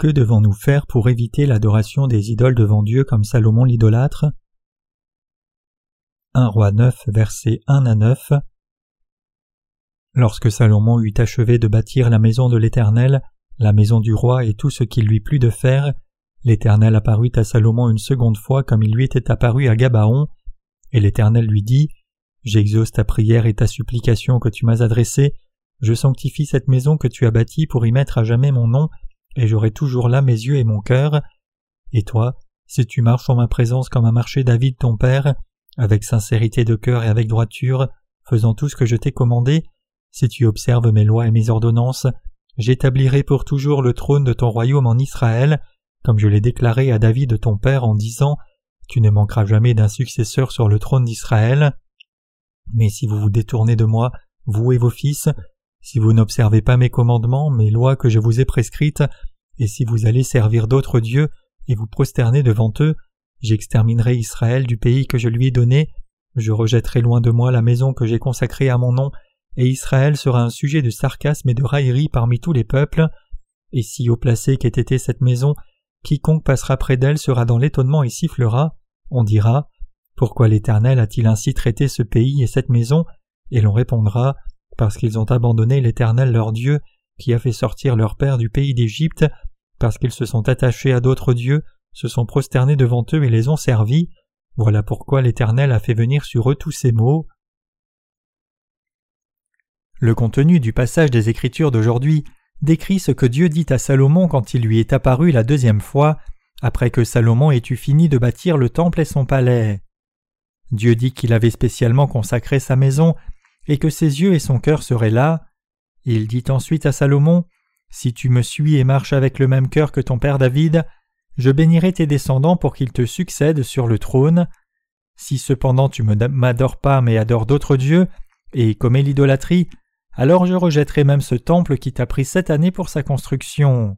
Que devons-nous faire pour éviter l'adoration des idoles devant Dieu comme Salomon l'idolâtre? 1 roi 9 versets 1 à 9 Lorsque Salomon eut achevé de bâtir la maison de l'Éternel, la maison du roi et tout ce qu'il lui plut de faire, l'Éternel apparut à Salomon une seconde fois comme il lui était apparu à Gabaon, et l'Éternel lui dit J'exauce ta prière et ta supplication que tu m'as adressée, je sanctifie cette maison que tu as bâtie pour y mettre à jamais mon nom, et j'aurai toujours là mes yeux et mon cœur. Et toi, si tu marches en ma présence comme a marché David ton père, avec sincérité de cœur et avec droiture, faisant tout ce que je t'ai commandé, si tu observes mes lois et mes ordonnances, j'établirai pour toujours le trône de ton royaume en Israël, comme je l'ai déclaré à David ton père en disant Tu ne manqueras jamais d'un successeur sur le trône d'Israël. Mais si vous vous détournez de moi, vous et vos fils, si vous n'observez pas mes commandements, mes lois que je vous ai prescrites, et si vous allez servir d'autres dieux et vous prosterner devant eux, j'exterminerai Israël du pays que je lui ai donné, je rejetterai loin de moi la maison que j'ai consacrée à mon nom, et Israël sera un sujet de sarcasme et de raillerie parmi tous les peuples. Et si haut placé qu'ait été cette maison, quiconque passera près d'elle sera dans l'étonnement et sifflera, on dira Pourquoi l'Éternel a-t-il ainsi traité ce pays et cette maison? Et l'on répondra parce qu'ils ont abandonné l'Éternel leur Dieu, qui a fait sortir leur père du pays d'Égypte, parce qu'ils se sont attachés à d'autres dieux, se sont prosternés devant eux et les ont servis. Voilà pourquoi l'Éternel a fait venir sur eux tous ces maux. Le contenu du passage des Écritures d'aujourd'hui décrit ce que Dieu dit à Salomon quand il lui est apparu la deuxième fois, après que Salomon ait eu fini de bâtir le temple et son palais. Dieu dit qu'il avait spécialement consacré sa maison et que ses yeux et son cœur seraient là. Il dit ensuite à Salomon Si tu me suis et marches avec le même cœur que ton père David, je bénirai tes descendants pour qu'ils te succèdent sur le trône. Si cependant tu ne m'adores pas mais adores d'autres dieux, et commets l'idolâtrie, alors je rejetterai même ce temple qui t'a pris sept années pour sa construction.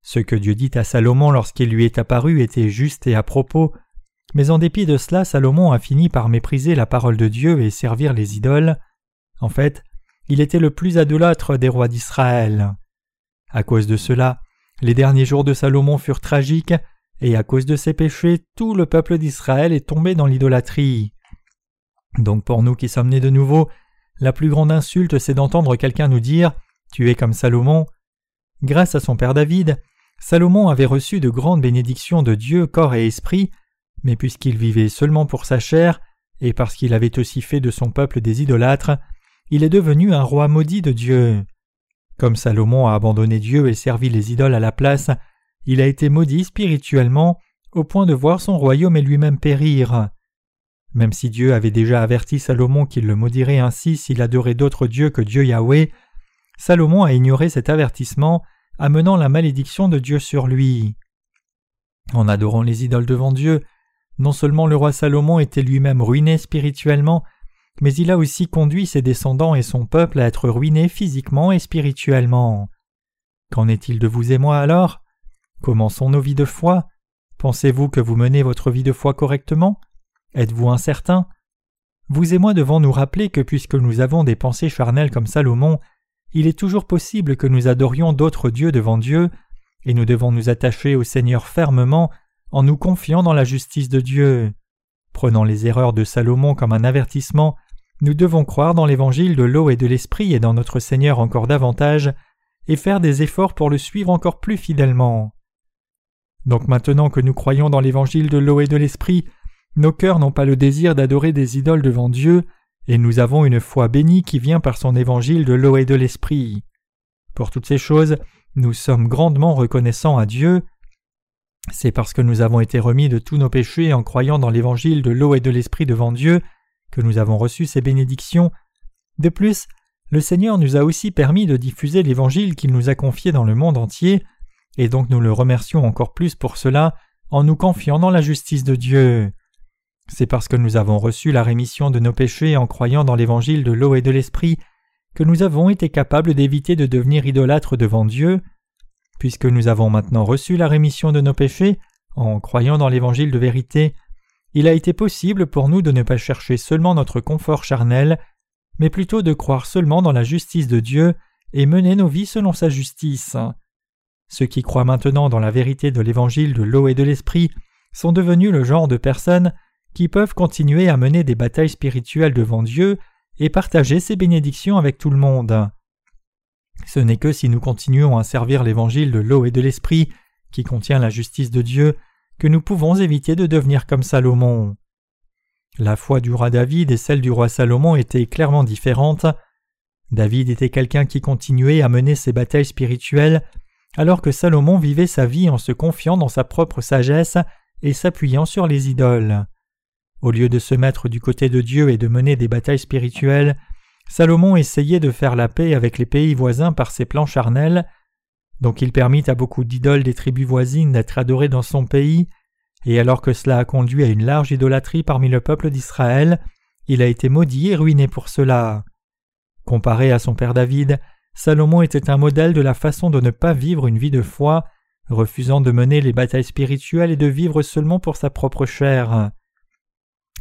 Ce que Dieu dit à Salomon lorsqu'il lui est apparu était juste et à propos, mais en dépit de cela, Salomon a fini par mépriser la parole de Dieu et servir les idoles. En fait, il était le plus adolâtre des rois d'Israël. À cause de cela, les derniers jours de Salomon furent tragiques, et à cause de ses péchés, tout le peuple d'Israël est tombé dans l'idolâtrie. Donc pour nous qui sommes nés de nouveau, la plus grande insulte c'est d'entendre quelqu'un nous dire Tu es comme Salomon. Grâce à son père David, Salomon avait reçu de grandes bénédictions de Dieu, corps et esprit, mais puisqu'il vivait seulement pour sa chair, et parce qu'il avait aussi fait de son peuple des idolâtres, il est devenu un roi maudit de Dieu. Comme Salomon a abandonné Dieu et servi les idoles à la place, il a été maudit spirituellement au point de voir son royaume et lui-même périr. Même si Dieu avait déjà averti Salomon qu'il le maudirait ainsi s'il adorait d'autres dieux que Dieu Yahweh, Salomon a ignoré cet avertissement, amenant la malédiction de Dieu sur lui. En adorant les idoles devant Dieu, non seulement le roi Salomon était lui-même ruiné spirituellement, mais il a aussi conduit ses descendants et son peuple à être ruinés physiquement et spirituellement. Qu'en est-il de vous et moi alors? Comment sont nos vies de foi. Pensez-vous que vous menez votre vie de foi correctement? Êtes-vous incertain? Vous et moi devons nous rappeler que puisque nous avons des pensées charnelles comme Salomon, il est toujours possible que nous adorions d'autres dieux devant Dieu, et nous devons nous attacher au Seigneur fermement en nous confiant dans la justice de Dieu. Prenant les erreurs de Salomon comme un avertissement, nous devons croire dans l'évangile de l'eau et de l'esprit et dans notre Seigneur encore davantage, et faire des efforts pour le suivre encore plus fidèlement. Donc maintenant que nous croyons dans l'évangile de l'eau et de l'esprit, nos cœurs n'ont pas le désir d'adorer des idoles devant Dieu, et nous avons une foi bénie qui vient par son évangile de l'eau et de l'esprit. Pour toutes ces choses, nous sommes grandement reconnaissants à Dieu, c'est parce que nous avons été remis de tous nos péchés en croyant dans l'évangile de l'eau et de l'esprit devant Dieu que nous avons reçu ces bénédictions. De plus, le Seigneur nous a aussi permis de diffuser l'évangile qu'il nous a confié dans le monde entier, et donc nous le remercions encore plus pour cela en nous confiant dans la justice de Dieu. C'est parce que nous avons reçu la rémission de nos péchés en croyant dans l'évangile de l'eau et de l'esprit que nous avons été capables d'éviter de devenir idolâtres devant Dieu, Puisque nous avons maintenant reçu la rémission de nos péchés, en croyant dans l'évangile de vérité, il a été possible pour nous de ne pas chercher seulement notre confort charnel, mais plutôt de croire seulement dans la justice de Dieu et mener nos vies selon sa justice. Ceux qui croient maintenant dans la vérité de l'évangile de l'eau et de l'esprit sont devenus le genre de personnes qui peuvent continuer à mener des batailles spirituelles devant Dieu et partager ses bénédictions avec tout le monde. Ce n'est que si nous continuons à servir l'évangile de l'eau et de l'esprit, qui contient la justice de Dieu, que nous pouvons éviter de devenir comme Salomon. La foi du roi David et celle du roi Salomon étaient clairement différentes. David était quelqu'un qui continuait à mener ses batailles spirituelles, alors que Salomon vivait sa vie en se confiant dans sa propre sagesse et s'appuyant sur les idoles. Au lieu de se mettre du côté de Dieu et de mener des batailles spirituelles, Salomon essayait de faire la paix avec les pays voisins par ses plans charnels, donc il permit à beaucoup d'idoles des tribus voisines d'être adorées dans son pays, et alors que cela a conduit à une large idolâtrie parmi le peuple d'Israël, il a été maudit et ruiné pour cela. Comparé à son père David, Salomon était un modèle de la façon de ne pas vivre une vie de foi, refusant de mener les batailles spirituelles et de vivre seulement pour sa propre chair.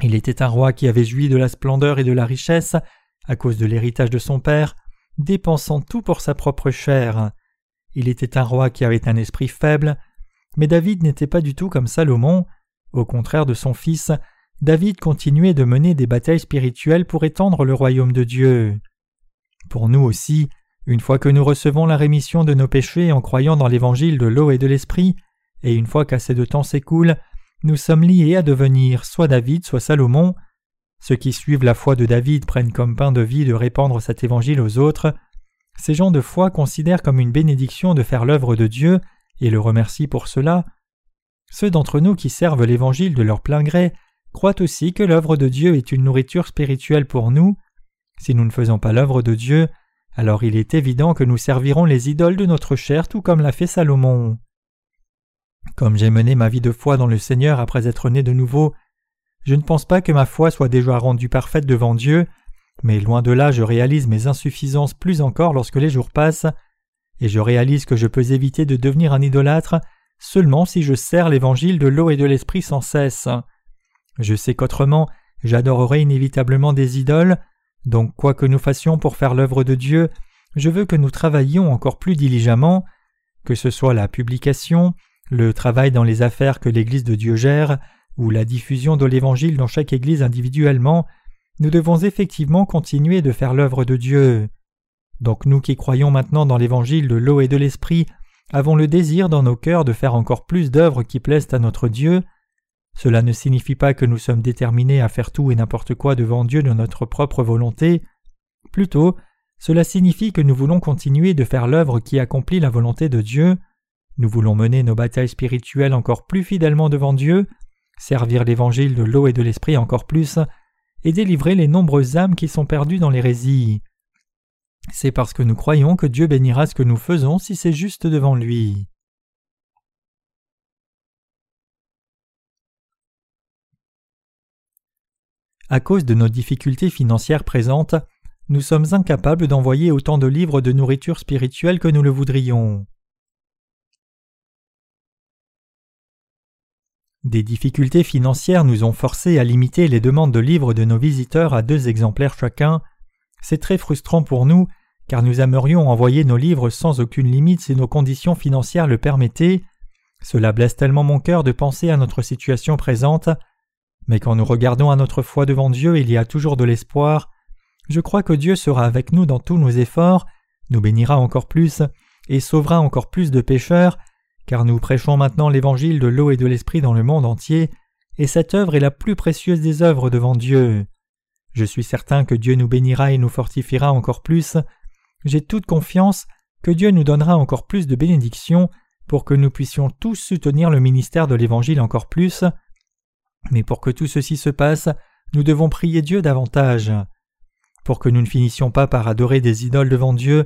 Il était un roi qui avait joui de la splendeur et de la richesse à cause de l'héritage de son père, dépensant tout pour sa propre chair. Il était un roi qui avait un esprit faible, mais David n'était pas du tout comme Salomon. Au contraire de son fils, David continuait de mener des batailles spirituelles pour étendre le royaume de Dieu. Pour nous aussi, une fois que nous recevons la rémission de nos péchés en croyant dans l'évangile de l'eau et de l'esprit, et une fois qu'assez de temps s'écoule, nous sommes liés à devenir soit David, soit Salomon. Ceux qui suivent la foi de David prennent comme pain de vie de répandre cet évangile aux autres. Ces gens de foi considèrent comme une bénédiction de faire l'œuvre de Dieu et le remercient pour cela. Ceux d'entre nous qui servent l'évangile de leur plein gré croient aussi que l'œuvre de Dieu est une nourriture spirituelle pour nous. Si nous ne faisons pas l'œuvre de Dieu, alors il est évident que nous servirons les idoles de notre chair tout comme l'a fait Salomon. Comme j'ai mené ma vie de foi dans le Seigneur après être né de nouveau, je ne pense pas que ma foi soit déjà rendue parfaite devant Dieu, mais loin de là je réalise mes insuffisances plus encore lorsque les jours passent, et je réalise que je peux éviter de devenir un idolâtre seulement si je sers l'évangile de l'eau et de l'esprit sans cesse. Je sais qu'autrement j'adorerai inévitablement des idoles, donc quoi que nous fassions pour faire l'œuvre de Dieu, je veux que nous travaillions encore plus diligemment, que ce soit la publication, le travail dans les affaires que l'Église de Dieu gère, ou la diffusion de l'Évangile dans chaque Église individuellement, nous devons effectivement continuer de faire l'œuvre de Dieu. Donc nous qui croyons maintenant dans l'Évangile de l'eau et de l'Esprit, avons le désir dans nos cœurs de faire encore plus d'œuvres qui plaisent à notre Dieu. Cela ne signifie pas que nous sommes déterminés à faire tout et n'importe quoi devant Dieu de notre propre volonté. Plutôt, cela signifie que nous voulons continuer de faire l'œuvre qui accomplit la volonté de Dieu. Nous voulons mener nos batailles spirituelles encore plus fidèlement devant Dieu, servir l'évangile de l'eau et de l'esprit encore plus, et délivrer les nombreuses âmes qui sont perdues dans l'hérésie. C'est parce que nous croyons que Dieu bénira ce que nous faisons si c'est juste devant lui. À cause de nos difficultés financières présentes, nous sommes incapables d'envoyer autant de livres de nourriture spirituelle que nous le voudrions. Des difficultés financières nous ont forcés à limiter les demandes de livres de nos visiteurs à deux exemplaires chacun. C'est très frustrant pour nous, car nous aimerions envoyer nos livres sans aucune limite si nos conditions financières le permettaient. Cela blesse tellement mon cœur de penser à notre situation présente. Mais quand nous regardons à notre foi devant Dieu, il y a toujours de l'espoir. Je crois que Dieu sera avec nous dans tous nos efforts, nous bénira encore plus, et sauvera encore plus de pécheurs, car nous prêchons maintenant l'évangile de l'eau et de l'esprit dans le monde entier, et cette œuvre est la plus précieuse des œuvres devant Dieu. Je suis certain que Dieu nous bénira et nous fortifiera encore plus. J'ai toute confiance que Dieu nous donnera encore plus de bénédictions pour que nous puissions tous soutenir le ministère de l'Évangile encore plus. Mais pour que tout ceci se passe, nous devons prier Dieu davantage. Pour que nous ne finissions pas par adorer des idoles devant Dieu,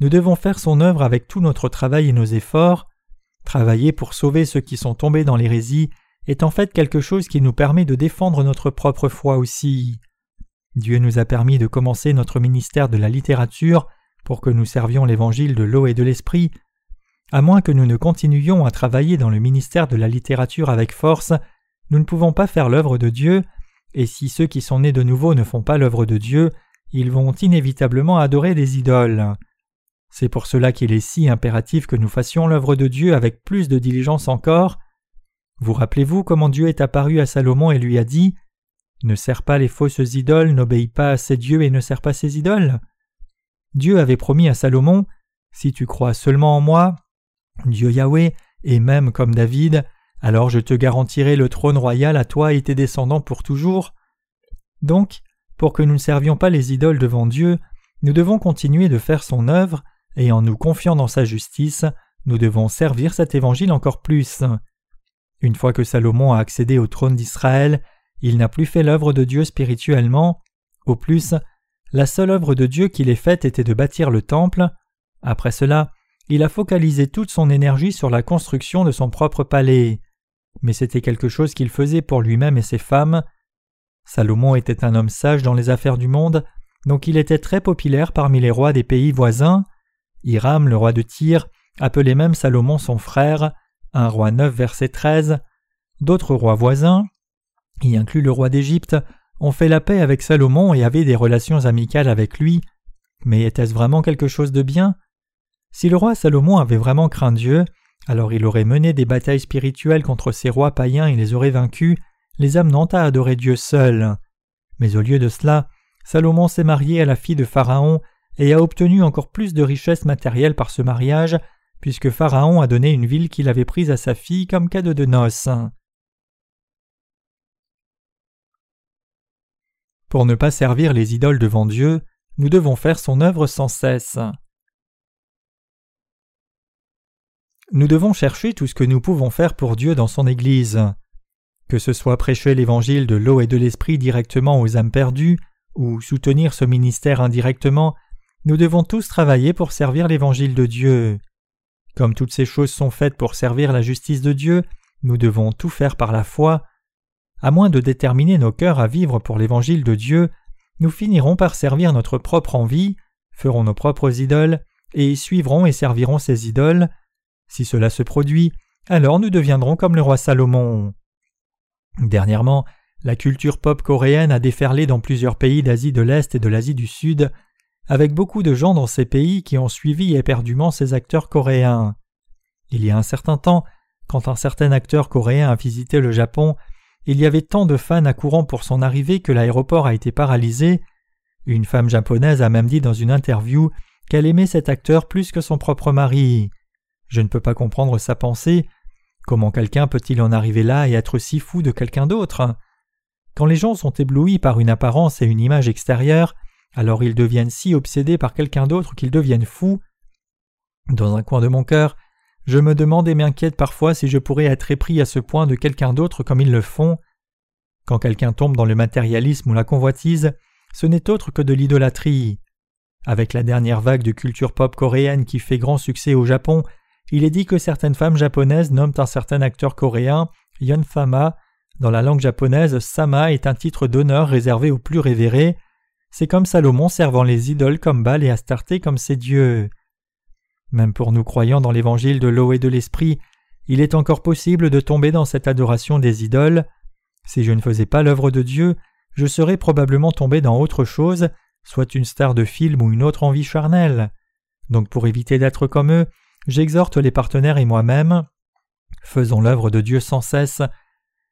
nous devons faire son œuvre avec tout notre travail et nos efforts. Travailler pour sauver ceux qui sont tombés dans l'hérésie est en fait quelque chose qui nous permet de défendre notre propre foi aussi. Dieu nous a permis de commencer notre ministère de la littérature pour que nous servions l'évangile de l'eau et de l'esprit. À moins que nous ne continuions à travailler dans le ministère de la littérature avec force, nous ne pouvons pas faire l'œuvre de Dieu, et si ceux qui sont nés de nouveau ne font pas l'œuvre de Dieu, ils vont inévitablement adorer des idoles. C'est pour cela qu'il est si impératif que nous fassions l'œuvre de Dieu avec plus de diligence encore. Vous rappelez-vous comment Dieu est apparu à Salomon et lui a dit Ne sers pas les fausses idoles, n'obéis pas à ces dieux et ne sers pas ces idoles Dieu avait promis à Salomon Si tu crois seulement en moi, Dieu Yahweh, et même comme David, alors je te garantirai le trône royal à toi et tes descendants pour toujours. Donc, pour que nous ne servions pas les idoles devant Dieu, nous devons continuer de faire son œuvre, et en nous confiant dans sa justice, nous devons servir cet évangile encore plus. Une fois que Salomon a accédé au trône d'Israël, il n'a plus fait l'œuvre de Dieu spirituellement. Au plus, la seule œuvre de Dieu qu'il ait faite était de bâtir le temple. Après cela, il a focalisé toute son énergie sur la construction de son propre palais. Mais c'était quelque chose qu'il faisait pour lui-même et ses femmes. Salomon était un homme sage dans les affaires du monde, donc il était très populaire parmi les rois des pays voisins. Hiram, le roi de Tyr, appelait même Salomon son frère, un roi 9 verset 13. D'autres rois voisins, y inclut le roi d'Égypte, ont fait la paix avec Salomon et avaient des relations amicales avec lui. Mais était-ce vraiment quelque chose de bien? Si le roi Salomon avait vraiment craint Dieu, alors il aurait mené des batailles spirituelles contre ces rois païens et les aurait vaincus, les amenant à adorer Dieu seul. Mais au lieu de cela, Salomon s'est marié à la fille de Pharaon et a obtenu encore plus de richesses matérielles par ce mariage, puisque Pharaon a donné une ville qu'il avait prise à sa fille comme cadeau de noces. Pour ne pas servir les idoles devant Dieu, nous devons faire son œuvre sans cesse. Nous devons chercher tout ce que nous pouvons faire pour Dieu dans son Église. Que ce soit prêcher l'évangile de l'eau et de l'esprit directement aux âmes perdues, ou soutenir ce ministère indirectement, nous devons tous travailler pour servir l'évangile de Dieu. Comme toutes ces choses sont faites pour servir la justice de Dieu, nous devons tout faire par la foi. À moins de déterminer nos cœurs à vivre pour l'évangile de Dieu, nous finirons par servir notre propre envie, ferons nos propres idoles, et suivrons et servirons ces idoles, si cela se produit, alors nous deviendrons comme le roi Salomon. Dernièrement, la culture pop coréenne a déferlé dans plusieurs pays d'Asie de l'Est et de l'Asie du Sud, avec beaucoup de gens dans ces pays qui ont suivi éperdument ces acteurs coréens. Il y a un certain temps, quand un certain acteur coréen a visité le Japon, il y avait tant de fans accourant pour son arrivée que l'aéroport a été paralysé. Une femme japonaise a même dit dans une interview qu'elle aimait cet acteur plus que son propre mari. Je ne peux pas comprendre sa pensée. Comment quelqu'un peut-il en arriver là et être si fou de quelqu'un d'autre? Quand les gens sont éblouis par une apparence et une image extérieure, alors ils deviennent si obsédés par quelqu'un d'autre qu'ils deviennent fous. Dans un coin de mon cœur, je me demande et m'inquiète parfois si je pourrais être épris à ce point de quelqu'un d'autre comme ils le font. Quand quelqu'un tombe dans le matérialisme ou la convoitise, ce n'est autre que de l'idolâtrie. Avec la dernière vague de culture pop coréenne qui fait grand succès au Japon, il est dit que certaines femmes japonaises nomment un certain acteur coréen Yon Fama. Dans la langue japonaise, Sama est un titre d'honneur réservé aux plus révérés. C'est comme Salomon servant les idoles comme Baal et Astarté comme ses dieux. Même pour nous croyant dans l'évangile de l'eau et de l'esprit, il est encore possible de tomber dans cette adoration des idoles. Si je ne faisais pas l'œuvre de Dieu, je serais probablement tombé dans autre chose, soit une star de film ou une autre envie charnelle. Donc pour éviter d'être comme eux, j'exhorte les partenaires et moi-même, faisons l'œuvre de Dieu sans cesse,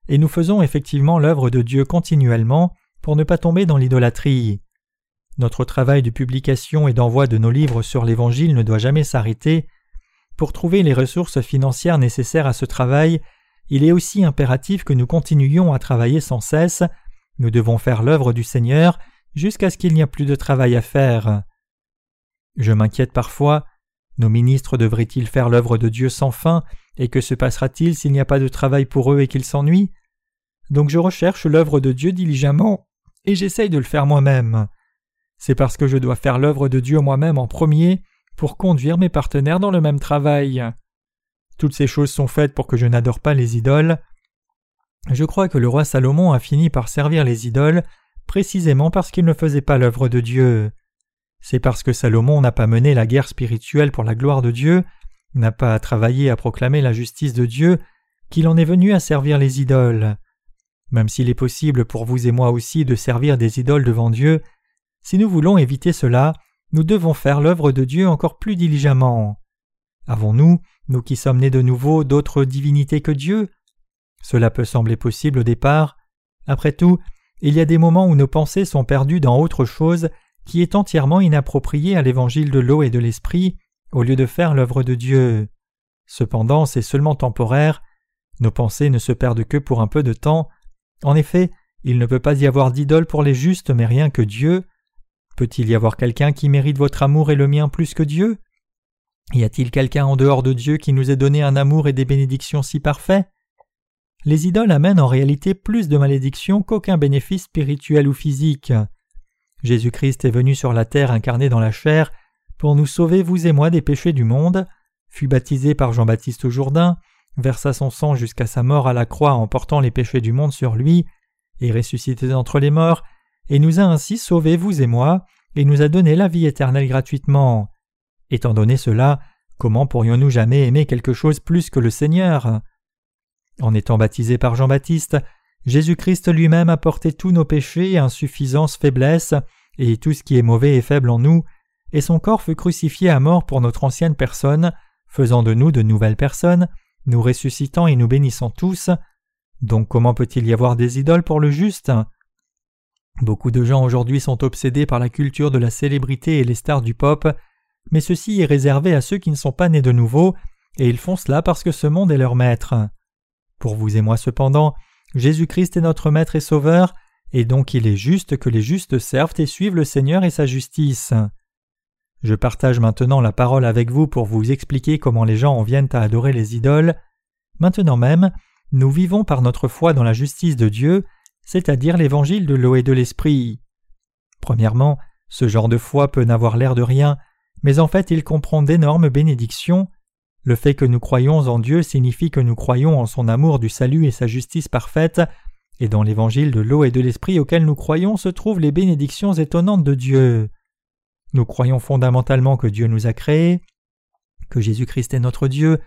et nous faisons effectivement l'œuvre de Dieu continuellement pour ne pas tomber dans l'idolâtrie. Notre travail de publication et d'envoi de nos livres sur l'Évangile ne doit jamais s'arrêter. Pour trouver les ressources financières nécessaires à ce travail, il est aussi impératif que nous continuions à travailler sans cesse, nous devons faire l'œuvre du Seigneur jusqu'à ce qu'il n'y a plus de travail à faire. Je m'inquiète parfois nos ministres devraient-ils faire l'œuvre de Dieu sans fin, et que se passera-t-il s'il n'y a pas de travail pour eux et qu'ils s'ennuient? Donc je recherche l'œuvre de Dieu diligemment, et j'essaye de le faire moi-même. C'est parce que je dois faire l'œuvre de Dieu moi-même en premier, pour conduire mes partenaires dans le même travail. Toutes ces choses sont faites pour que je n'adore pas les idoles. Je crois que le roi Salomon a fini par servir les idoles précisément parce qu'il ne faisait pas l'œuvre de Dieu. C'est parce que Salomon n'a pas mené la guerre spirituelle pour la gloire de Dieu, n'a pas travaillé à proclamer la justice de Dieu, qu'il en est venu à servir les idoles. Même s'il est possible pour vous et moi aussi de servir des idoles devant Dieu, si nous voulons éviter cela, nous devons faire l'œuvre de Dieu encore plus diligemment. Avons-nous, nous qui sommes nés de nouveau, d'autres divinités que Dieu? Cela peut sembler possible au départ. Après tout, il y a des moments où nos pensées sont perdues dans autre chose qui est entièrement inappropriée à l'évangile de l'eau et de l'esprit, au lieu de faire l'œuvre de Dieu. Cependant, c'est seulement temporaire, nos pensées ne se perdent que pour un peu de temps. En effet, il ne peut pas y avoir d'idole pour les justes, mais rien que Dieu. Peut-il y avoir quelqu'un qui mérite votre amour et le mien plus que Dieu? Y a-t-il quelqu'un en dehors de Dieu qui nous ait donné un amour et des bénédictions si parfaits Les idoles amènent en réalité plus de malédictions qu'aucun bénéfice spirituel ou physique. Jésus-Christ est venu sur la terre incarné dans la chair pour nous sauver, vous et moi, des péchés du monde, fut baptisé par Jean-Baptiste au Jourdain, versa son sang jusqu'à sa mort à la croix en portant les péchés du monde sur lui, et ressuscité d'entre les morts, et nous a ainsi sauvés, vous et moi, et nous a donné la vie éternelle gratuitement. Étant donné cela, comment pourrions-nous jamais aimer quelque chose plus que le Seigneur? En étant baptisé par Jean-Baptiste, Jésus-Christ lui-même a porté tous nos péchés, insuffisances, faiblesses, et tout ce qui est mauvais et faible en nous, et son corps fut crucifié à mort pour notre ancienne personne, faisant de nous de nouvelles personnes, nous ressuscitant et nous bénissant tous. Donc comment peut-il y avoir des idoles pour le juste? Beaucoup de gens aujourd'hui sont obsédés par la culture de la célébrité et les stars du pop, mais ceci est réservé à ceux qui ne sont pas nés de nouveau, et ils font cela parce que ce monde est leur maître. Pour vous et moi cependant, Jésus-Christ est notre Maître et Sauveur, et donc il est juste que les justes servent et suivent le Seigneur et sa justice. Je partage maintenant la parole avec vous pour vous expliquer comment les gens en viennent à adorer les idoles. Maintenant même, nous vivons par notre foi dans la justice de Dieu, c'est-à-dire l'évangile de l'eau et de l'esprit. Premièrement, ce genre de foi peut n'avoir l'air de rien, mais en fait il comprend d'énormes bénédictions. Le fait que nous croyons en Dieu signifie que nous croyons en son amour du salut et sa justice parfaite, et dans l'évangile de l'eau et de l'esprit auquel nous croyons se trouvent les bénédictions étonnantes de Dieu. Nous croyons fondamentalement que Dieu nous a créés, que Jésus-Christ est notre Dieu,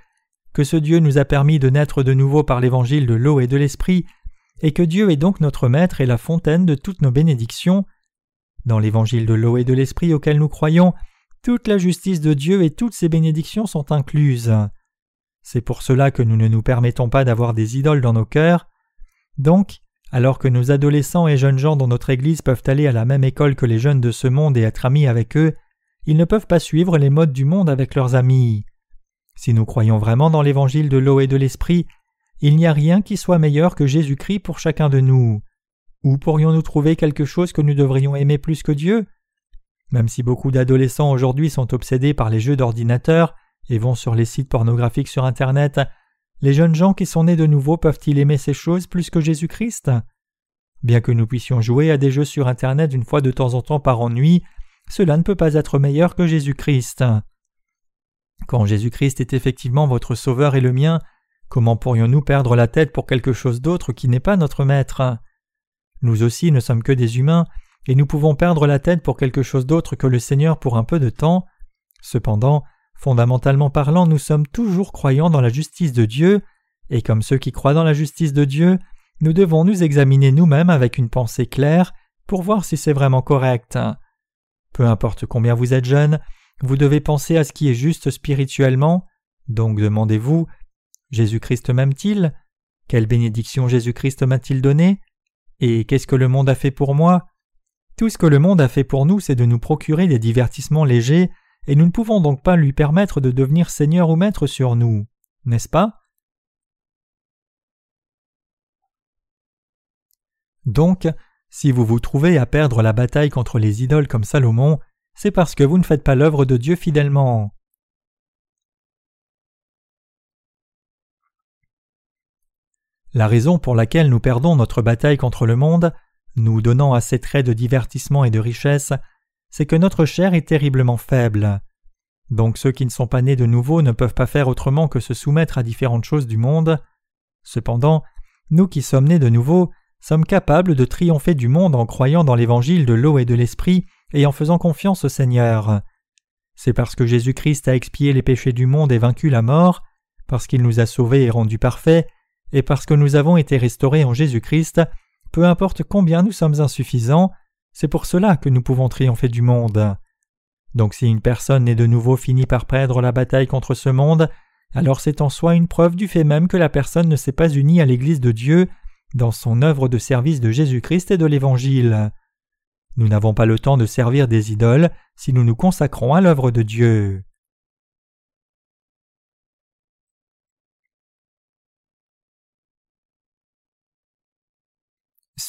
que ce Dieu nous a permis de naître de nouveau par l'évangile de l'eau et de l'esprit, et que Dieu est donc notre Maître et la fontaine de toutes nos bénédictions. Dans l'évangile de l'eau et de l'esprit auquel nous croyons, toute la justice de Dieu et toutes ses bénédictions sont incluses. C'est pour cela que nous ne nous permettons pas d'avoir des idoles dans nos cœurs. Donc, alors que nos adolescents et jeunes gens dans notre Église peuvent aller à la même école que les jeunes de ce monde et être amis avec eux, ils ne peuvent pas suivre les modes du monde avec leurs amis. Si nous croyons vraiment dans l'évangile de l'eau et de l'esprit, il n'y a rien qui soit meilleur que Jésus-Christ pour chacun de nous. Où pourrions-nous trouver quelque chose que nous devrions aimer plus que Dieu? Même si beaucoup d'adolescents aujourd'hui sont obsédés par les jeux d'ordinateur et vont sur les sites pornographiques sur Internet, les jeunes gens qui sont nés de nouveau peuvent-ils aimer ces choses plus que Jésus-Christ? Bien que nous puissions jouer à des jeux sur Internet une fois de temps en temps par ennui, cela ne peut pas être meilleur que Jésus-Christ. Quand Jésus-Christ est effectivement votre Sauveur et le mien, comment pourrions-nous perdre la tête pour quelque chose d'autre qui n'est pas notre Maître? Nous aussi ne sommes que des humains, et nous pouvons perdre la tête pour quelque chose d'autre que le Seigneur pour un peu de temps. Cependant, Fondamentalement parlant, nous sommes toujours croyants dans la justice de Dieu, et comme ceux qui croient dans la justice de Dieu, nous devons nous examiner nous-mêmes avec une pensée claire pour voir si c'est vraiment correct. Peu importe combien vous êtes jeune, vous devez penser à ce qui est juste spirituellement, donc demandez-vous Jésus-Christ m'aime-t-il? Quelle bénédiction Jésus-Christ m'a-t-il donnée? Et qu'est-ce que le monde a fait pour moi? Tout ce que le monde a fait pour nous, c'est de nous procurer des divertissements légers et nous ne pouvons donc pas lui permettre de devenir Seigneur ou Maître sur nous, n'est-ce pas? Donc, si vous vous trouvez à perdre la bataille contre les idoles comme Salomon, c'est parce que vous ne faites pas l'œuvre de Dieu fidèlement. La raison pour laquelle nous perdons notre bataille contre le monde, nous donnant assez traits de divertissement et de richesse, c'est que notre chair est terriblement faible. Donc ceux qui ne sont pas nés de nouveau ne peuvent pas faire autrement que se soumettre à différentes choses du monde. Cependant, nous qui sommes nés de nouveau sommes capables de triompher du monde en croyant dans l'évangile de l'eau et de l'esprit et en faisant confiance au Seigneur. C'est parce que Jésus-Christ a expié les péchés du monde et vaincu la mort, parce qu'il nous a sauvés et rendus parfaits, et parce que nous avons été restaurés en Jésus-Christ, peu importe combien nous sommes insuffisants, c'est pour cela que nous pouvons triompher du monde. Donc si une personne née de nouveau finit par perdre la bataille contre ce monde, alors c'est en soi une preuve du fait même que la personne ne s'est pas unie à l'Église de Dieu dans son œuvre de service de Jésus-Christ et de l'Évangile. Nous n'avons pas le temps de servir des idoles si nous nous consacrons à l'œuvre de Dieu.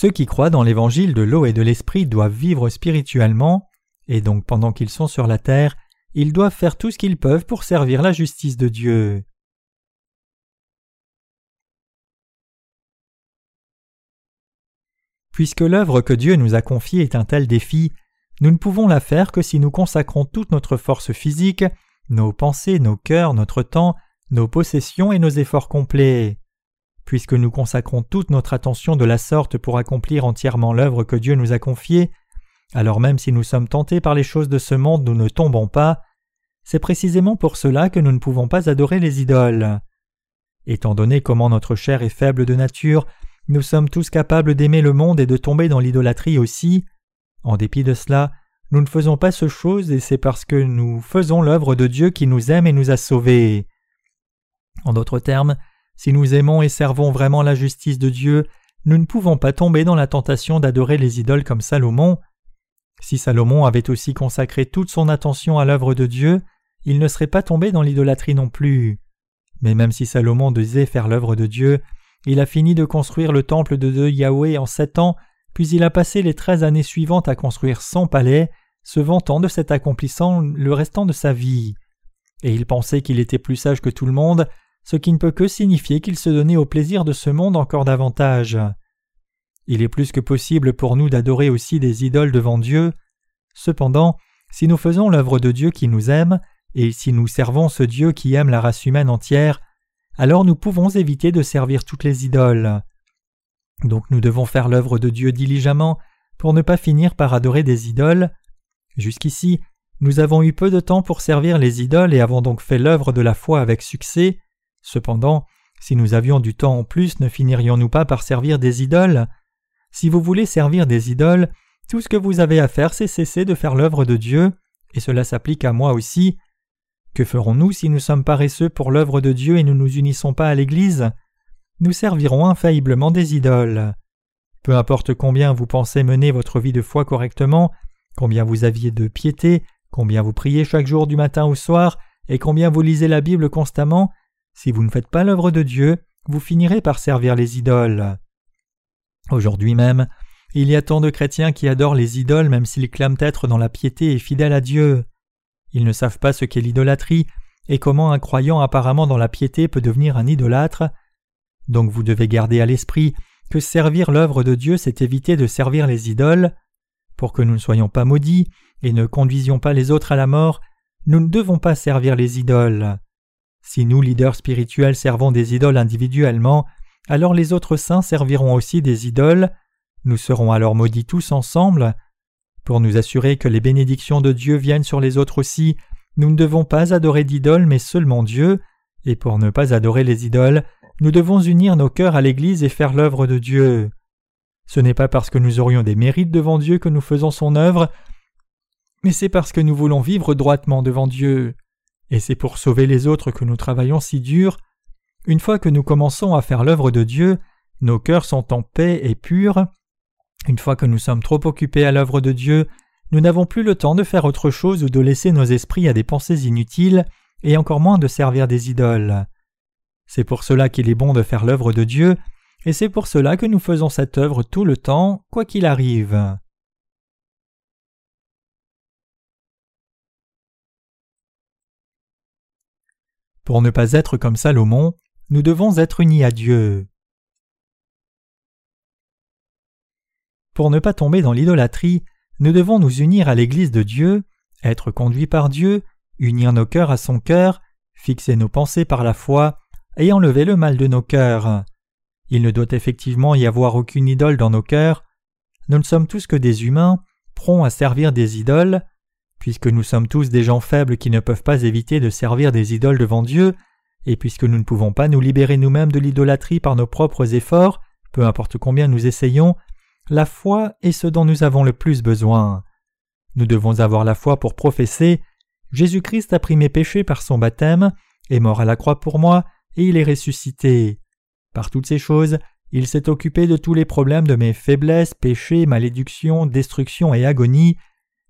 Ceux qui croient dans l'évangile de l'eau et de l'esprit doivent vivre spirituellement, et donc pendant qu'ils sont sur la terre, ils doivent faire tout ce qu'ils peuvent pour servir la justice de Dieu. Puisque l'œuvre que Dieu nous a confiée est un tel défi, nous ne pouvons la faire que si nous consacrons toute notre force physique, nos pensées, nos cœurs, notre temps, nos possessions et nos efforts complets. Puisque nous consacrons toute notre attention de la sorte pour accomplir entièrement l'œuvre que Dieu nous a confiée, alors même si nous sommes tentés par les choses de ce monde, nous ne tombons pas. C'est précisément pour cela que nous ne pouvons pas adorer les idoles. Étant donné comment notre chair est faible de nature, nous sommes tous capables d'aimer le monde et de tomber dans l'idolâtrie aussi. En dépit de cela, nous ne faisons pas ce chose et c'est parce que nous faisons l'œuvre de Dieu qui nous aime et nous a sauvés. En d'autres termes, si nous aimons et servons vraiment la justice de Dieu, nous ne pouvons pas tomber dans la tentation d'adorer les idoles comme Salomon. Si Salomon avait aussi consacré toute son attention à l'œuvre de Dieu, il ne serait pas tombé dans l'idolâtrie non plus. Mais même si Salomon disait faire l'œuvre de Dieu, il a fini de construire le temple de Yahweh en sept ans, puis il a passé les treize années suivantes à construire son palais, se vantant de cet accomplissant le restant de sa vie. Et il pensait qu'il était plus sage que tout le monde, ce qui ne peut que signifier qu'il se donnait au plaisir de ce monde encore davantage. Il est plus que possible pour nous d'adorer aussi des idoles devant Dieu. Cependant, si nous faisons l'œuvre de Dieu qui nous aime, et si nous servons ce Dieu qui aime la race humaine entière, alors nous pouvons éviter de servir toutes les idoles. Donc nous devons faire l'œuvre de Dieu diligemment pour ne pas finir par adorer des idoles. Jusqu'ici, nous avons eu peu de temps pour servir les idoles et avons donc fait l'œuvre de la foi avec succès. Cependant, si nous avions du temps en plus, ne finirions-nous pas par servir des idoles? Si vous voulez servir des idoles, tout ce que vous avez à faire, c'est cesser de faire l'œuvre de Dieu, et cela s'applique à moi aussi. Que ferons-nous si nous sommes paresseux pour l'œuvre de Dieu et ne nous unissons pas à l'Église? Nous servirons infailliblement des idoles. Peu importe combien vous pensez mener votre vie de foi correctement, combien vous aviez de piété, combien vous priez chaque jour du matin au soir, et combien vous lisez la Bible constamment, si vous ne faites pas l'œuvre de Dieu, vous finirez par servir les idoles. Aujourd'hui même, il y a tant de chrétiens qui adorent les idoles même s'ils clament être dans la piété et fidèles à Dieu. Ils ne savent pas ce qu'est l'idolâtrie et comment un croyant apparemment dans la piété peut devenir un idolâtre. Donc vous devez garder à l'esprit que servir l'œuvre de Dieu, c'est éviter de servir les idoles. Pour que nous ne soyons pas maudits et ne conduisions pas les autres à la mort, nous ne devons pas servir les idoles. Si nous, leaders spirituels, servons des idoles individuellement, alors les autres saints serviront aussi des idoles, nous serons alors maudits tous ensemble. Pour nous assurer que les bénédictions de Dieu viennent sur les autres aussi, nous ne devons pas adorer d'idoles mais seulement Dieu, et pour ne pas adorer les idoles, nous devons unir nos cœurs à l'Église et faire l'œuvre de Dieu. Ce n'est pas parce que nous aurions des mérites devant Dieu que nous faisons son œuvre, mais c'est parce que nous voulons vivre droitement devant Dieu. Et c'est pour sauver les autres que nous travaillons si dur, une fois que nous commençons à faire l'œuvre de Dieu, nos cœurs sont en paix et purs. Une fois que nous sommes trop occupés à l'œuvre de Dieu, nous n'avons plus le temps de faire autre chose ou de laisser nos esprits à des pensées inutiles, et encore moins de servir des idoles. C'est pour cela qu'il est bon de faire l'œuvre de Dieu, et c'est pour cela que nous faisons cette œuvre tout le temps, quoi qu'il arrive. Pour ne pas être comme Salomon, nous devons être unis à Dieu. Pour ne pas tomber dans l'idolâtrie, nous devons nous unir à l'Église de Dieu, être conduits par Dieu, unir nos cœurs à son cœur, fixer nos pensées par la foi, et enlever le mal de nos cœurs. Il ne doit effectivement y avoir aucune idole dans nos cœurs. Nous ne sommes tous que des humains, prompts à servir des idoles. Puisque nous sommes tous des gens faibles qui ne peuvent pas éviter de servir des idoles devant Dieu, et puisque nous ne pouvons pas nous libérer nous-mêmes de l'idolâtrie par nos propres efforts, peu importe combien nous essayons, la foi est ce dont nous avons le plus besoin. Nous devons avoir la foi pour professer Jésus-Christ a pris mes péchés par son baptême, est mort à la croix pour moi, et il est ressuscité. Par toutes ces choses, il s'est occupé de tous les problèmes de mes faiblesses, péchés, malédictions, destruction et agonie,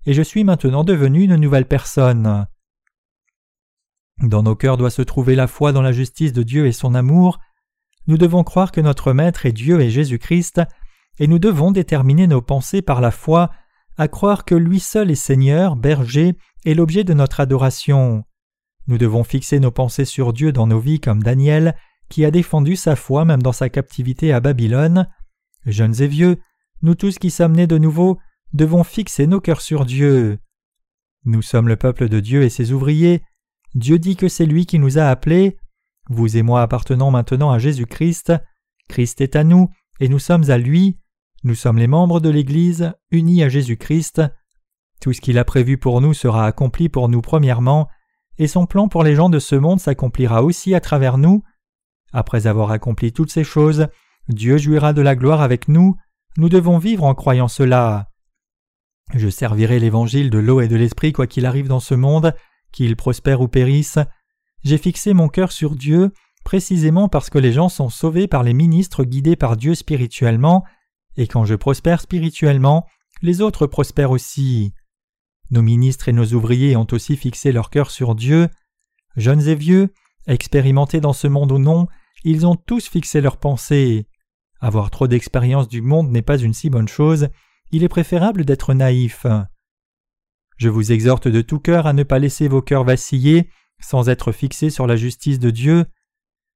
et je suis maintenant devenu une nouvelle personne. Dans nos cœurs doit se trouver la foi dans la justice de Dieu et son amour. Nous devons croire que notre Maître est Dieu et Jésus-Christ, et nous devons déterminer nos pensées par la foi à croire que lui seul est Seigneur, berger, et l'objet de notre adoration. Nous devons fixer nos pensées sur Dieu dans nos vies comme Daniel, qui a défendu sa foi même dans sa captivité à Babylone. Jeunes et vieux, nous tous qui sommes nés de nouveau, devons fixer nos cœurs sur Dieu. Nous sommes le peuple de Dieu et ses ouvriers. Dieu dit que c'est lui qui nous a appelés. Vous et moi appartenons maintenant à Jésus-Christ. Christ est à nous, et nous sommes à lui. Nous sommes les membres de l'Église, unis à Jésus-Christ. Tout ce qu'il a prévu pour nous sera accompli pour nous premièrement, et son plan pour les gens de ce monde s'accomplira aussi à travers nous. Après avoir accompli toutes ces choses, Dieu jouira de la gloire avec nous, nous devons vivre en croyant cela. Je servirai l'évangile de l'eau et de l'esprit quoi qu'il arrive dans ce monde, qu'il prospère ou périsse. J'ai fixé mon cœur sur Dieu, précisément parce que les gens sont sauvés par les ministres guidés par Dieu spirituellement, et quand je prospère spirituellement, les autres prospèrent aussi. Nos ministres et nos ouvriers ont aussi fixé leur cœur sur Dieu. Jeunes et vieux, expérimentés dans ce monde ou non, ils ont tous fixé leurs pensées. Avoir trop d'expérience du monde n'est pas une si bonne chose, il est préférable d'être naïf. Je vous exhorte de tout cœur à ne pas laisser vos cœurs vaciller sans être fixés sur la justice de Dieu.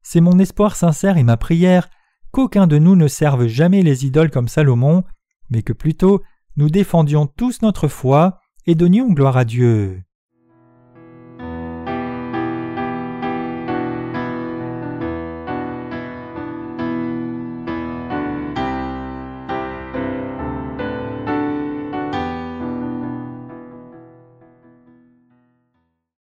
C'est mon espoir sincère et ma prière qu'aucun de nous ne serve jamais les idoles comme Salomon, mais que plutôt nous défendions tous notre foi et donnions gloire à Dieu.